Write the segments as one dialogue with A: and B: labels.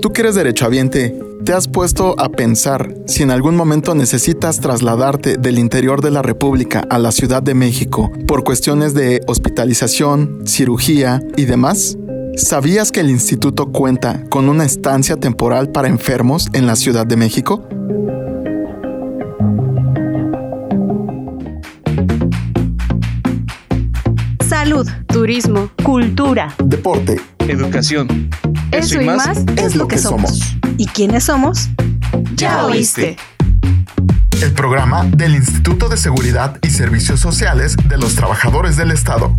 A: Tú que eres derechohabiente, ¿te has puesto a pensar si en algún momento necesitas trasladarte del interior de la República a la Ciudad de México por cuestiones de hospitalización, cirugía y demás? ¿Sabías que el instituto cuenta con una estancia temporal para enfermos en la Ciudad de México?
B: Turismo, cultura,
A: Deporte.
C: Educación.
B: Eso y más es lo que somos. ¿Y quiénes somos? Ya oíste.
A: El programa del Instituto de Seguridad y Servicios Sociales de los Trabajadores del Estado.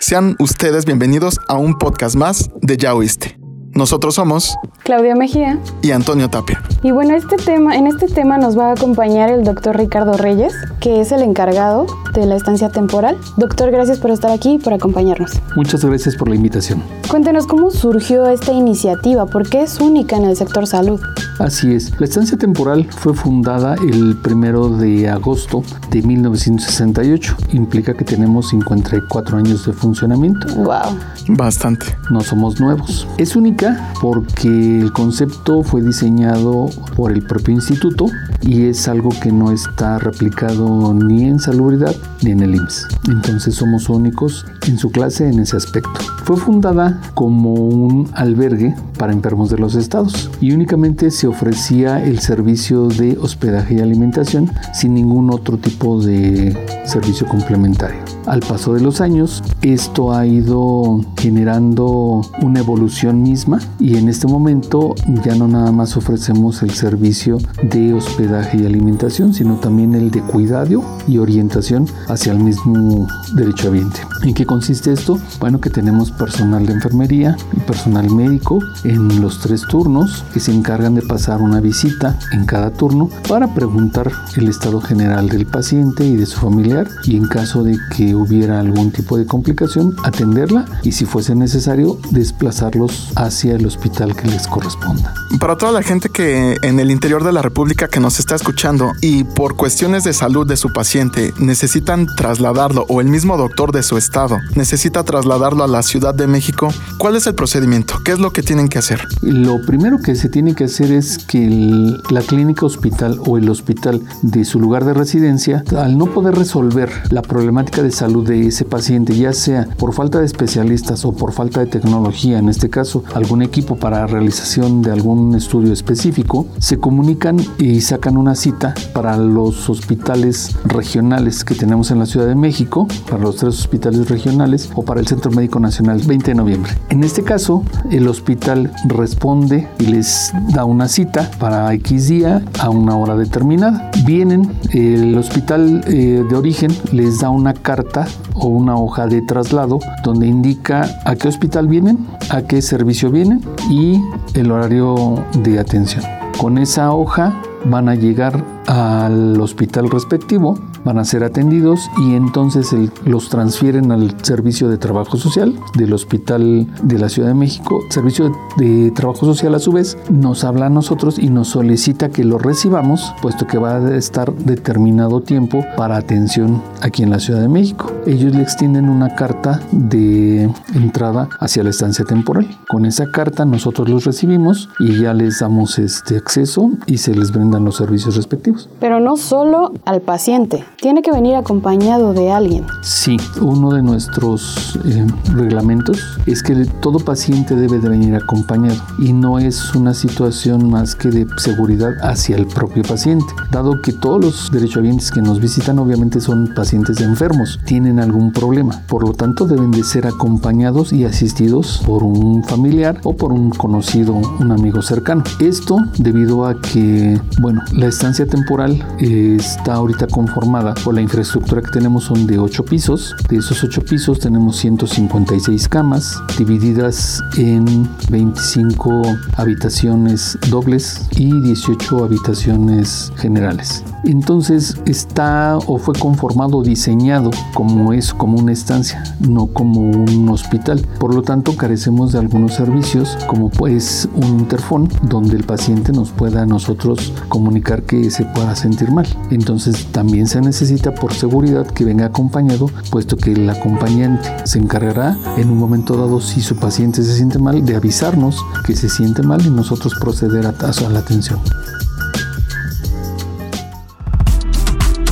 A: Sean ustedes bienvenidos a un podcast más de Ya Oíste. Nosotros somos
D: Claudia Mejía.
A: y Antonio Tapia.
D: Y bueno, este tema, en este tema nos va a acompañar el doctor Ricardo Reyes, que es el encargado de la estancia temporal. Doctor, gracias por estar aquí y por acompañarnos.
E: Muchas gracias por la invitación.
D: Cuéntenos cómo surgió esta iniciativa, porque es única en el sector salud.
E: Así es, la estancia temporal fue fundada el primero de agosto de 1968. Implica que tenemos 54 años de funcionamiento.
D: Wow.
A: Bastante.
E: No somos nuevos. Es única porque el concepto fue diseñado por el propio instituto y es algo que no está replicado ni en salubridad ni en el IMSS. Entonces somos únicos en su clase en ese aspecto. Fue fundada como un albergue para enfermos de los estados y únicamente se ofrecía el servicio de hospedaje y alimentación sin ningún otro tipo de servicio complementario. Al paso de los años, esto ha ido generando una evolución misma y en este momento ya no nada más ofrecemos el servicio de hospedaje y alimentación, sino también el de cuidado y orientación hacia el mismo derechohabiente. ¿En qué consiste esto? Bueno, que tenemos personal de enfermería y personal médico en los tres turnos que se encargan de pasar una visita en cada turno para preguntar el estado general del paciente y de su familiar y en caso de que hubiera algún tipo de complicación atenderla y si fuese necesario desplazarlos hacia el hospital que les corresponda.
A: Para toda la gente que en el interior de la República que nos está escuchando y por cuestiones de salud de su paciente necesitan trasladarlo o el mismo doctor de su estado necesita trasladarlo a la Ciudad de México, ¿cuál es el procedimiento? ¿Qué es lo que tienen que hacer?
E: Lo primero que se tiene que hacer es que el- la clínica hospital o el hospital de su lugar de residencia, al no poder resolver la problemática de salud de ese paciente, ya sea por falta de especialistas o por falta de tecnología, en este caso algún equipo para realización de algún estudio específico, se comunican y sacan una cita para los hospitales regionales que tenemos en la Ciudad de México, para los tres hospitales regionales o para el Centro Médico Nacional 20 de noviembre. En este caso, el hospital responde y les da una cita para X día a una hora determinada. Vienen, el hospital eh, de origen les da una carta o una hoja de traslado donde indica a qué hospital vienen, a qué servicio vienen y el horario de atención. Con esa hoja van a llegar al hospital respectivo, van a ser atendidos y entonces los transfieren al servicio de trabajo social del hospital de la Ciudad de México. Servicio de trabajo social a su vez nos habla a nosotros y nos solicita que lo recibamos, puesto que va a estar determinado tiempo para atención aquí en la Ciudad de México. Ellos le extienden una carta de entrada hacia la estancia temporal. Con esa carta nosotros los recibimos y ya les damos este acceso y se les brindan los servicios respectivos.
D: Pero no solo al paciente, tiene que venir acompañado de alguien.
E: Sí, uno de nuestros eh, reglamentos es que todo paciente debe de venir acompañado y no es una situación más que de seguridad hacia el propio paciente, dado que todos los derechohabientes que nos visitan obviamente son pacientes enfermos, tienen algún problema, por lo tanto deben de ser acompañados y asistidos por un familiar o por un conocido, un amigo cercano. Esto debido a que, bueno, la estancia temporal eh, está ahorita conformada por la infraestructura que tenemos son de 8 pisos. De esos 8 pisos tenemos 156 camas divididas en 25 habitaciones dobles y 18 habitaciones generales. Entonces está o fue conformado diseñado como es como una estancia, no como un hospital. Por lo tanto, carecemos de algunos servicios como pues un interfón donde el paciente nos pueda a nosotros comunicar que se pueda sentir mal. Entonces también se necesita necesita por seguridad que venga acompañado, puesto que el acompañante se encargará en un momento dado si su paciente se siente mal de avisarnos que se siente mal y nosotros proceder a, a la atención.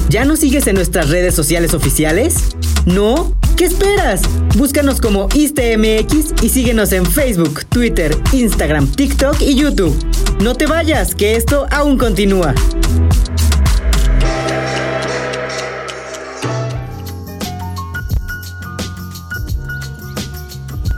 C: ¿Ya nos sigues en nuestras redes sociales oficiales? ¿No? ¿Qué esperas? Búscanos como ISTMX y síguenos en Facebook, Twitter, Instagram, TikTok y YouTube. No te vayas, que esto aún continúa.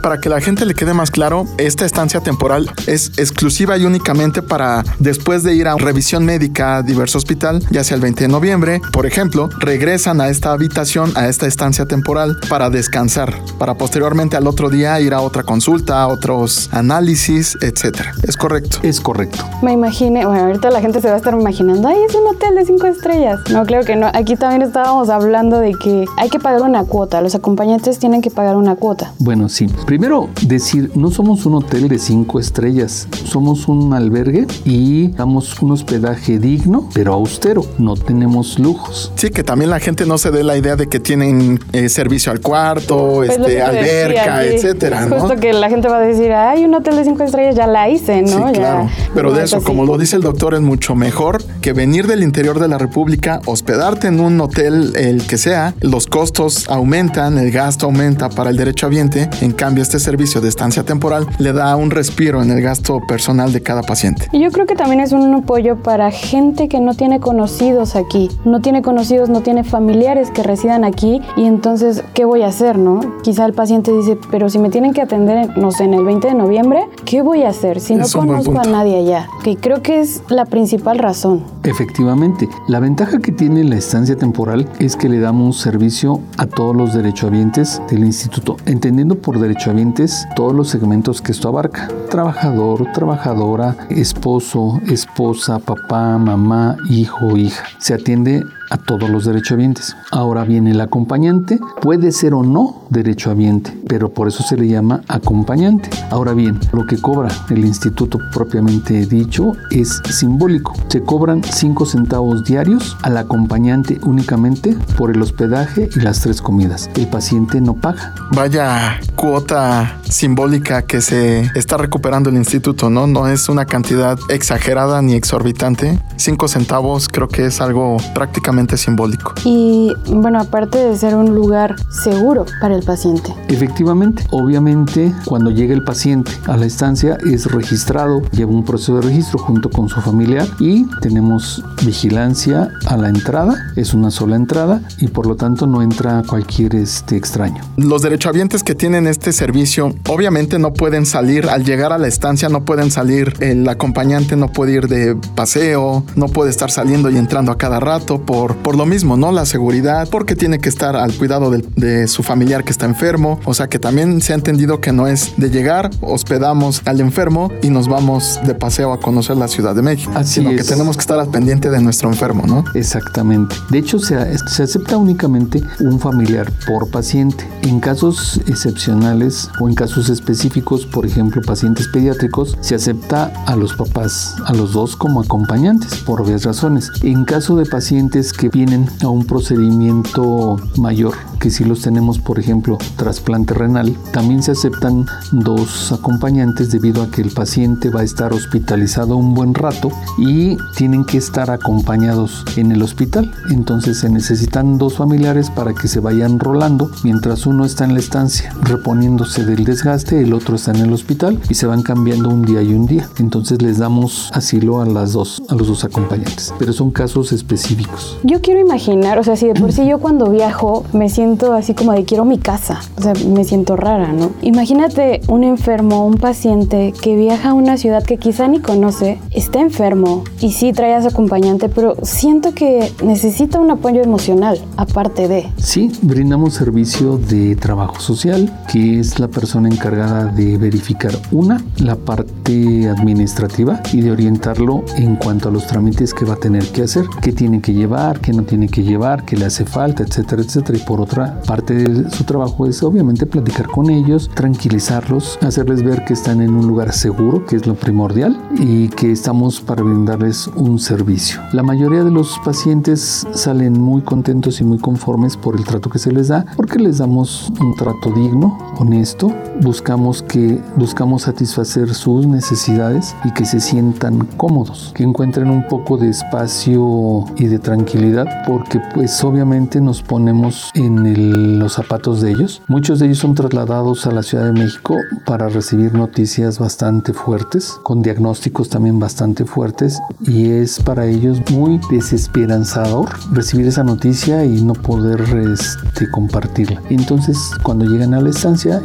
A: Para que la gente le quede más claro, esta estancia temporal es exclusiva y únicamente para después de ir a revisión médica a diverso hospital, ya sea el 20 de noviembre, por ejemplo, regresan a esta habitación, a esta estancia temporal para descansar, para posteriormente al otro día ir a otra consulta, a otros análisis, etcétera. ¿Es correcto?
E: Es correcto.
D: Me imaginé, bueno, ahorita la gente se va a estar imaginando, ay, es un hotel de cinco estrellas. No, creo que no. Aquí también estábamos hablando de que hay que pagar una cuota, los acompañantes tienen que pagar una cuota.
E: Bueno, sí. Primero, decir, no somos un hotel de cinco estrellas, somos un albergue y damos un hospedaje digno, pero austero, no tenemos lujos.
A: Sí, que también la gente no se dé la idea de que tienen eh, servicio al cuarto,
D: Pues
A: este, alberca,
D: decía, sí.
A: etcétera, ¿no?
D: Justo que la gente va a decir, ay, un hotel de cinco estrellas ya la hice, ¿no?
A: Sí,
D: Ya-
A: claro. Pero
D: no
A: de
D: es
A: eso, como lo dice el doctor, es mucho mejor que venir del interior de la República, hospedarte en un hotel, el que sea, los costos aumentan, el gasto aumenta para el derechohabiente. En cambio, este servicio de estancia temporal le da un respiro en el gasto personal de cada paciente.
D: Y yo creo que también es un apoyo para gente que no tiene conocidos aquí, no tiene conocidos, no tiene familiares que residan aquí y entonces, ¿qué voy a hacer, no? Quizá el paciente dice, pero si me tienen que atender, no sé, en el 20 de noviembre, ¿qué voy a hacer si no
A: Es
D: conozco a nadie allá? Que creo que es la principal razón.
E: Efectivamente, la ventaja que tiene la estancia temporal es que le damos servicio a todos los derechohabientes del instituto, entendiendo por derechohabientes todos los segmentos que esto abarca. Trabajador, trabajadora, esposo, esposa, papá, mamá, hijo, hija. Se atiende a todos los derechohabientes. Ahora bien, el acompañante puede ser o no derechohabiente, pero por eso se le llama acompañante. Ahora bien, lo que cobra el instituto propiamente dicho es simbólico. Se cobran 5 centavos diarios al acompañante únicamente por el hospedaje y las tres comidas. El paciente no paga.
A: Vaya cuota simbólica que se está recuperando el instituto, ¿no? No es una cantidad exagerada ni exorbitante. Cinco centavos creo que es algo prácticamente simbólico.
D: Y bueno, aparte de ser un lugar seguro para el paciente.
E: Efectivamente, obviamente cuando llega el paciente a la estancia es registrado, lleva un proceso de registro junto con su familiar y tenemos vigilancia a la entrada, es una sola entrada y por lo tanto no entra cualquier este extraño.
A: Los derechohabientes que tienen este servicio obviamente no pueden salir al llegar a la estancia, no pueden salir, el acompañante no puede ir de paseo, no puede estar saliendo y entrando a cada rato por, por lo mismo, ¿no? La seguridad, porque tiene que estar al cuidado de su familiar que está enfermo, o sea que también se ha entendido que no es de llegar, hospedamos al enfermo y nos vamos de paseo a conocer la Ciudad de México,
E: Así
A: sino que tenemos que estar al pendiente de nuestro enfermo, ¿no?
E: Exactamente. De hecho, se, se acepta únicamente un familiar por paciente. En casos excepcionales o en casos específicos, por ejemplo, pacientes pediátricos, se acepta a los papás, a los dos como acompañantes, por obvias razones. En caso de pacientes que vienen a un procedimiento mayor, que si los tenemos, por ejemplo, trasplante renal, también se aceptan dos acompañantes debido a que el paciente va a estar hospitalizado un buen rato y tienen que estar acompañados en el hospital. Entonces se necesitan dos familiares para que se vayan rolando mientras uno está en la estancia reponiéndose del desgaste, el otro está en el hospital y se van cambiando un día y un día. Entonces les damos asilo a las dos, a los dos acompañantes, pero son casos específicos.
D: Yo quiero imaginar, o sea, si de por sí yo cuando viajo me siento así como de quiero mi casa, o sea, me siento rara, ¿no? Imagínate un enfermo, un paciente que viaja a una ciudad que quizá ni conoce, está enfermo y sí trae a su acompañante, pero siento que necesita un apoyo emocional, aparte de.
E: Sí, brindamos servicio de trabajo social, que es la persona persona encargada de verificar una, la parte administrativa y de orientarlo en cuanto a los trámites que va a tener que hacer, qué tiene que llevar, qué no tiene que llevar, qué le hace falta, etcétera, etcétera. Y por otra parte de su trabajo es obviamente platicar con ellos, tranquilizarlos, hacerles ver que están en un lugar seguro, que es lo primordial, y que estamos para brindarles un servicio. La mayoría de los pacientes salen muy contentos y muy conformes por el trato que se les da, porque les damos un trato digno, honesto, buscamos que buscamos satisfacer sus necesidades y que se sientan cómodos, que encuentren un poco de espacio y de tranquilidad, porque pues obviamente nos ponemos en los zapatos de ellos. Muchos de ellos son trasladados a la Ciudad de México para recibir noticias bastante fuertes, con diagnósticos también bastante fuertes y es para ellos muy desesperanzador recibir esa noticia y no poder este, compartirla. Entonces cuando llegan a la estancia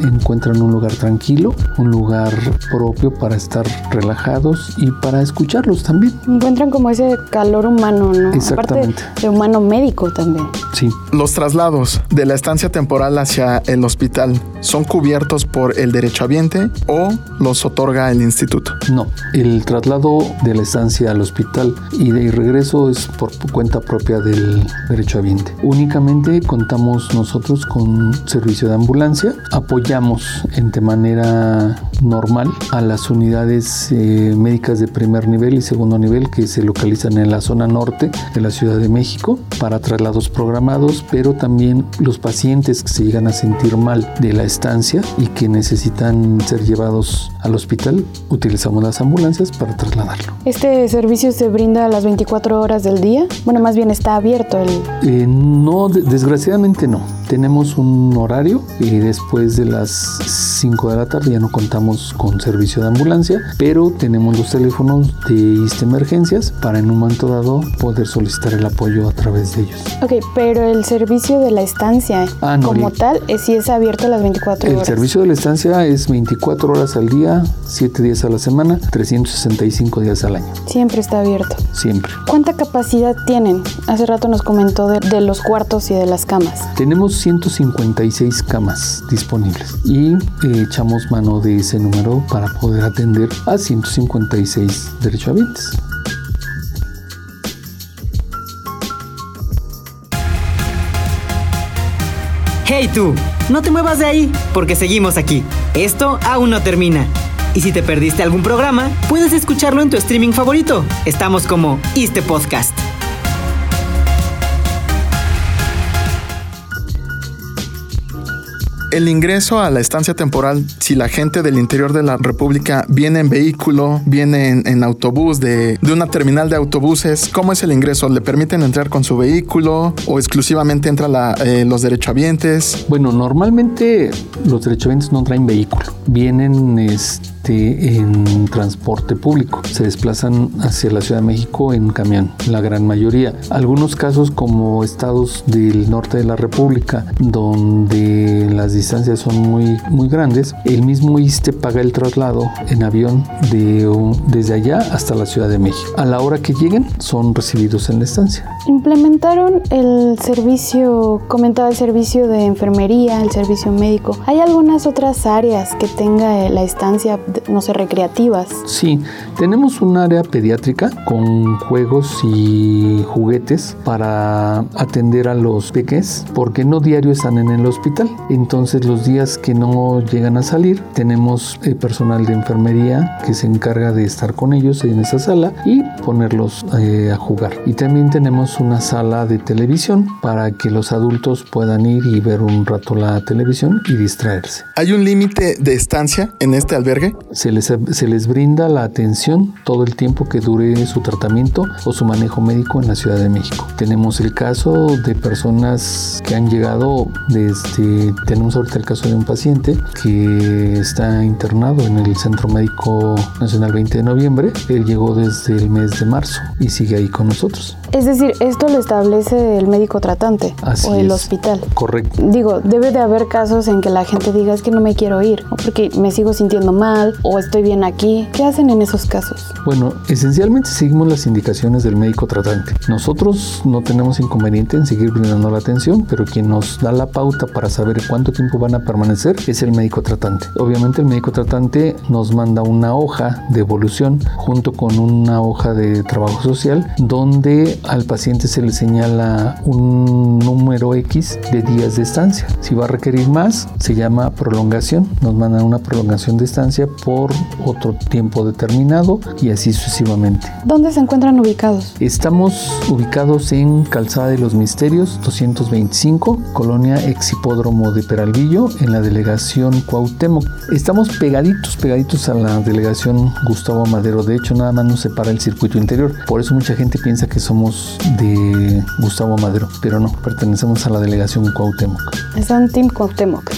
E: encuentran un lugar tranquilo, un lugar propio para estar relajados y para escucharlos también.
D: Encuentran como ese calor humano, ¿no?
E: Exactamente.
D: Aparte de humano médico también.
E: Sí.
A: Los traslados de la estancia temporal hacia el hospital son cubiertos por el derechohabiente o los otorga el instituto.
E: No, el traslado de la estancia al hospital y de regreso es por cuenta propia del derechohabiente. Únicamente contamos nosotros con servicio de ambulancia, apoyamos de manera normal a las unidades eh, médicas de primer nivel y segundo nivel que se localizan en la zona norte de la Ciudad de México para traslados programados, pero también los pacientes que se llegan a sentir mal de la estancia y que necesitan ser llevados al hospital, utilizamos las ambulancias para trasladarlo.
D: ¿Este servicio se brinda a las 24 horas del día? Bueno, más bien está abierto el...
E: Eh, no, desgraciadamente no. Tenemos un horario y después de las 5 de la tarde ya no contamos con servicio de ambulancia, pero tenemos los teléfonos de ISTE Emergencias para en un momento dado poder solicitar el apoyo a través de ellos.
D: Ok, pero el servicio de la estancia
E: Ah, no,
D: como
E: el-
D: tal es si es abierto a las 24
E: El
D: horas.
E: servicio de la estancia es 24 horas al día, 7 días a la semana, 365 días al año,
D: Siempre está abierto.
E: siempre.
D: ¿Cuánta capacidad tienen? Hace rato nos comentó de, de los cuartos y de las camas.
E: Tenemos 156 camas disponibles y eh, echamos mano de ese número para poder atender a 156 derechohabientes.
C: Hey tú, no te muevas de ahí, porque seguimos aquí. Esto aún no termina. Y si te perdiste algún programa, puedes escucharlo en tu streaming favorito. Estamos como Este Podcast.
A: El ingreso a la estancia temporal, si la gente del interior de la República viene en vehículo, viene en, autobús de, de una terminal de autobuses, ¿cómo es el ingreso? ¿Le permiten entrar con su vehículo o exclusivamente entran la- eh, los derechohabientes?
E: Bueno, normalmente los derechohabientes no traen vehículo, vienen en transporte público, se desplazan hacia la Ciudad de México en camión, la gran mayoría. Algunos casos como estados del norte de la República, donde las distancias son muy, muy grandes, el mismo ISTE paga el traslado en avión de, desde allá hasta la Ciudad de México. A la hora que lleguen, son recibidos en la estancia.
D: Implementaron el servicio, comentaba el servicio de enfermería, el servicio médico. ¿Hay algunas otras áreas que tenga la estancia, no sé, recreativas?
E: Sí, tenemos un área pediátrica con juegos y juguetes para atender a los peques, porque no diario están en el hospital. Entonces los días que no llegan a salir, tenemos eh, personal de enfermería que se encarga de estar con ellos en esa sala y ponerlos eh, a jugar. Y también tenemos una sala de televisión para que los adultos puedan ir y ver un rato la televisión y distraerse.
A: ¿Hay un límite de estancia en este albergue?
E: Se les, se les brinda la atención todo el tiempo que dure su tratamiento o su manejo médico en la Ciudad de México. Tenemos el caso de personas que han llegado desde, tenemos ahorita el caso de un paciente que está internado en el Centro Médico Nacional 20 de noviembre. Él llegó desde el mes de marzo y sigue ahí con nosotros.
D: Es decir, esto lo establece el médico tratante
E: Así
D: o el
E: es.
D: hospital.
E: Correcto.
D: Digo, debe de haber casos en que la gente diga es que no me quiero ir, porque me sigo sintiendo mal, o estoy bien aquí? ¿Qué hacen en esos casos?
E: Bueno, esencialmente seguimos las indicaciones del médico tratante. Nosotros no tenemos inconveniente en seguir brindando la atención, pero quien nos da la pauta para saber cuánto tiempo van a permanecer es el médico tratante. Obviamente el médico tratante nos manda una hoja de evolución junto con una hoja de trabajo social donde al paciente se le señala un número X de días de estancia. Si va a requerir más, se llama prolongación. Nos mandan una prolongación de estancia por otro tiempo determinado y así sucesivamente.
D: ¿Dónde se encuentran ubicados?
E: Estamos ubicados en Calzada de los Misterios 225, Colonia Exhipódromo de Peralvillo, en la delegación Cuauhtémoc. Estamos pegaditos, pegaditos a la delegación Gustavo Madero. De hecho, nada más nos separa el circuito interior. Por eso mucha gente piensa que somos de Gustavo Madero, pero no, pertenecemos a la delegación Cuauhtémoc.
D: Es un Team Cuauhtémoc.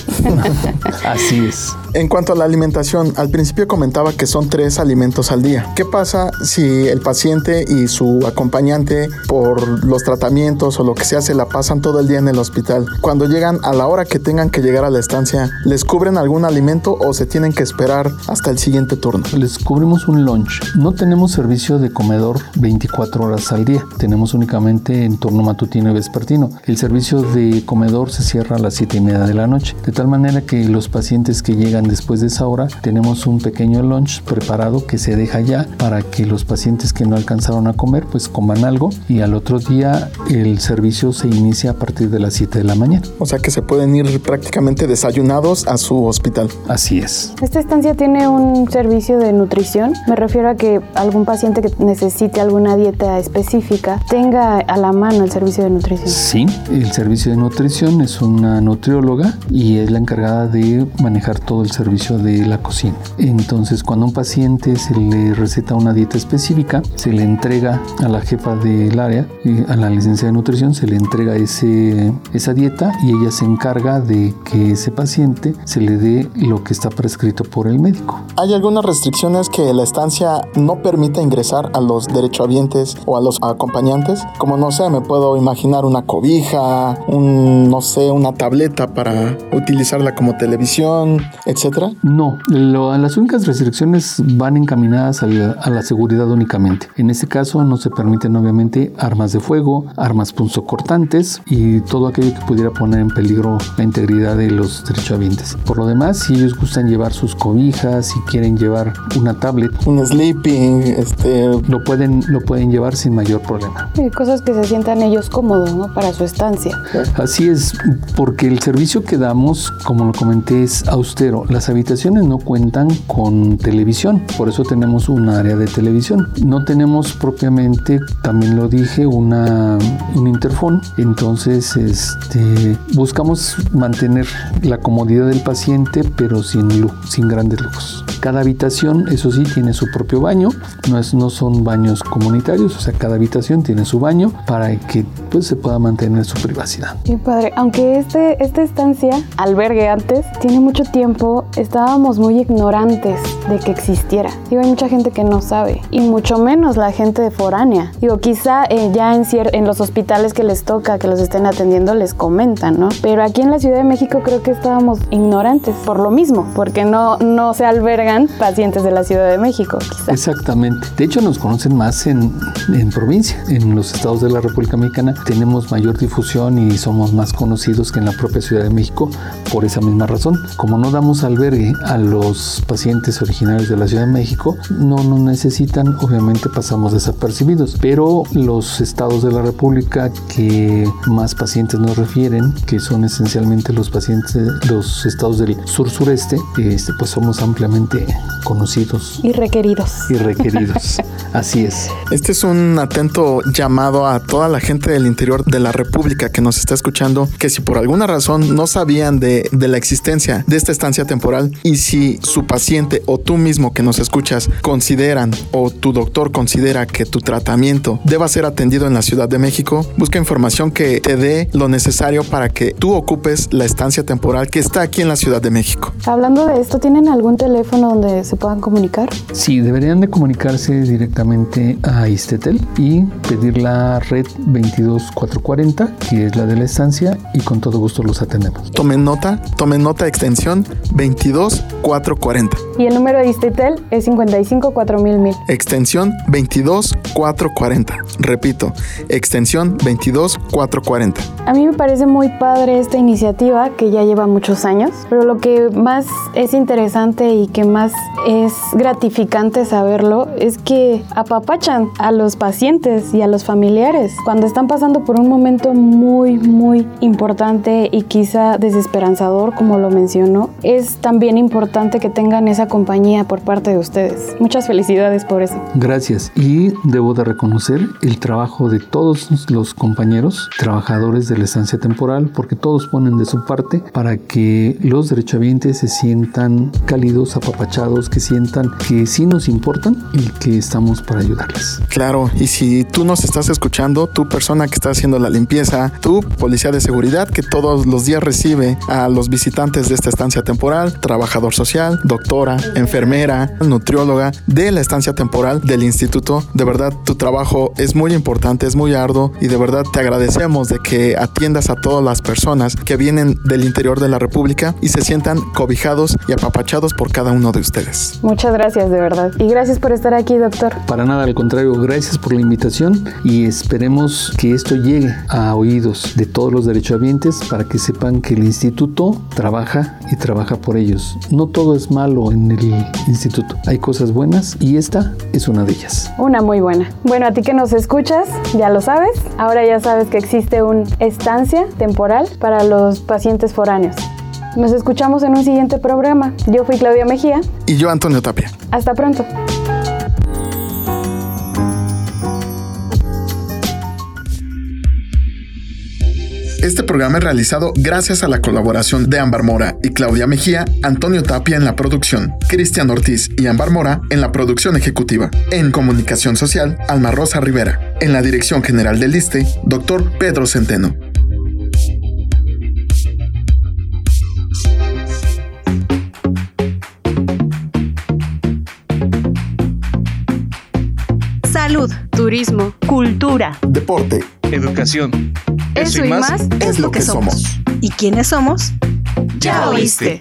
E: Así es.
A: En cuanto a la alimentación, al principio comentaba que son tres alimentos al día. ¿Qué pasa si el paciente y su acompañante por los tratamientos o lo que sea se la pasan todo el día en el hospital? Cuando llegan a la hora que tengan que llegar a la estancia, ¿les cubren algún alimento o se tienen que esperar hasta el siguiente turno?
E: Les cubrimos un lunch. No tenemos servicio de comedor 24 horas al día. Tenemos únicamente en turno matutino y vespertino. El servicio de comedor se cierra a las 7 y media de la noche. De tal manera que los pacientes que llegan después de esa hora, tenemos un pequeño lunch preparado que se deja ya para que los pacientes que no alcanzaron a comer pues coman algo y al otro día el servicio se inicia a partir de las 7 de la mañana.
A: O sea que se pueden ir prácticamente desayunados a su hospital.
E: Así es.
D: ¿Esta estancia tiene un servicio de nutrición? Me refiero a que algún paciente que necesite alguna dieta específica tenga a la mano el servicio de nutrición.
E: Sí, el servicio de nutrición es una nutrióloga y es la encargada de manejar todo el servicio de la cocina. Entonces, cuando a un paciente se le receta una dieta específica, se le entrega a la jefa del área, a la licencia de nutrición, se le entrega ese, esa dieta y ella se encarga de que ese paciente se le dé lo que está prescrito por el médico.
A: ¿Hay algunas restricciones que la estancia no permite ingresar a los derechohabientes o a los acompañantes? Como no sé, me puedo imaginar una cobija, un, no sé, una tableta para utilizarla como televisión, etcétera.
E: No, lo, las únicas restricciones van encaminadas a la, a la seguridad únicamente. En este caso no se permiten obviamente armas de fuego, armas punzocortantes y todo aquello que pudiera poner en peligro la integridad de los derechohabientes. Por lo demás, si ellos gustan llevar sus cobijas, si quieren llevar una tablet,
A: Un sleeping, este,
E: lo pueden, lo pueden llevar sin mayor problema.
D: Y cosas que se sientan ellos cómodos, ¿no? Para su estancia.
E: Así es, porque el servicio que damos, como lo comenté, es austero. Las habitaciones no cuentan con televisión, por eso tenemos un área de televisión. No tenemos propiamente, también lo dije, una, un interfón. Entonces, este, buscamos mantener la comodidad del paciente, pero sin, sin grandes lujos. Cada habitación, eso sí, tiene su propio baño. No, es, no son baños comunitarios, o sea, cada habitación tiene su baño para que pues, se pueda mantener su privacidad.
D: Qué padre. Aunque este, esta estancia, albergue antes, tiene mucho tiempo, estábamos muy ignorantes de que existiera. Digo, hay mucha gente que no sabe, y mucho menos la gente de foránea. Digo, quizá eh, ya en, en los hospitales que les toca, que los estén atendiendo, les comentan, ¿no? Pero aquí en la Ciudad de México creo que estábamos ignorantes por lo mismo, porque no, no se albergan pacientes de la Ciudad de México, quizá.
E: Exactamente. De hecho, nos conocen más en, en provincia. En los estados de la República Mexicana tenemos mayor difusión y somos más conocidos que en la propia Ciudad de México por esa misma razón. Como no damos albergue a los pacientes originarios de la Ciudad de México, no nos necesitan, obviamente pasamos desapercibidos. Pero los estados de la República que más pacientes nos refieren, que son esencialmente los pacientes, los estados del sur-sureste, este, pues somos ampliamente conocidos
D: Y requeridos.
E: y requeridos. Así es.
A: Este es un atento llamado a toda la gente del interior de la República que nos está escuchando, que si por alguna razón no sabían de, de la existencia de esta estancia temporal y si su paciente o tú mismo que nos escuchas consideran o tu doctor considera que tu tratamiento deba ser atendido en la Ciudad de México, busca información que te dé lo necesario para que tú ocupes la estancia temporal que está aquí en la Ciudad de México.
D: Hablando de esto, ¿tienen algún teléfono donde se puedan comunicar?
E: Sí, deberían de comunicarse directamente a Istetel y pedir la red 22440, que es la de la estancia, y con todo gusto los atendemos.
A: Tomen nota, tomen nota extensión 22440. 440.
D: Y el número de Istitel es 55 4000
A: Extensión 22440. Repito, extensión 22440.
D: A mí me parece muy padre esta iniciativa que ya lleva muchos años, pero lo que más es interesante y que más es gratificante saberlo es que apapachan a los pacientes y a los familiares cuando están pasando por un momento muy, muy importante y quizá desesperanzador, como lo mencionó. Es también importante que tengan esa compañía por parte de ustedes. Muchas felicidades por eso.
E: Gracias. Y debo de reconocer el trabajo de todos los compañeros, trabajadores de la estancia temporal, porque todos ponen de su parte para que los derechohabientes se sientan cálidos, apapachados, que sientan que sí nos importan y que estamos para ayudarles.
A: Claro, y si tú nos estás escuchando, tu persona que está haciendo la limpieza, tu policía de seguridad que todos los días recibe a los visitantes de esta estancia temporal, trabajador social, doctora, enfermera, nutrióloga de la estancia temporal del instituto, de verdad tu trabajo es muy importante, es muy arduo y de verdad te agradecemos de que atiendas a todas las personas que vienen del interior de la República y se sientan cobijados y apapachados por cada uno de ustedes.
D: Muchas gracias, de verdad. Y gracias por estar aquí, doctor.
E: Para nada, al contrario, gracias por la invitación y esperemos que esto llegue a oídos de todos los derechohabientes para que sepan que el instituto trabaja y trabaja por ellos. No todo es malo en el instituto. Hay cosas buenas y esta es una de ellas.
D: Una muy buena. Bueno, a ti que nos escuchas, ya lo sabes. Ahora ya sabes que existe una estancia temporal para los pacientes foráneos. Nos escuchamos en un siguiente programa. Yo fui Claudia Mejía.
A: Y yo Antonio Tapia.
D: Hasta pronto.
A: Este programa es realizado gracias a la colaboración de Ámbar Mora y Claudia Mejía, Antonio Tapia en la producción, Cristian Ortiz y Ámbar Mora en la producción ejecutiva. En comunicación social, Alma Rosa Rivera. En la dirección general del ISTE, doctor Pedro Centeno.
B: turismo, cultura,
A: deporte,
F: educación.
B: Eso, y más, es, lo que somos. ¿Y quiénes somos? Ya oíste.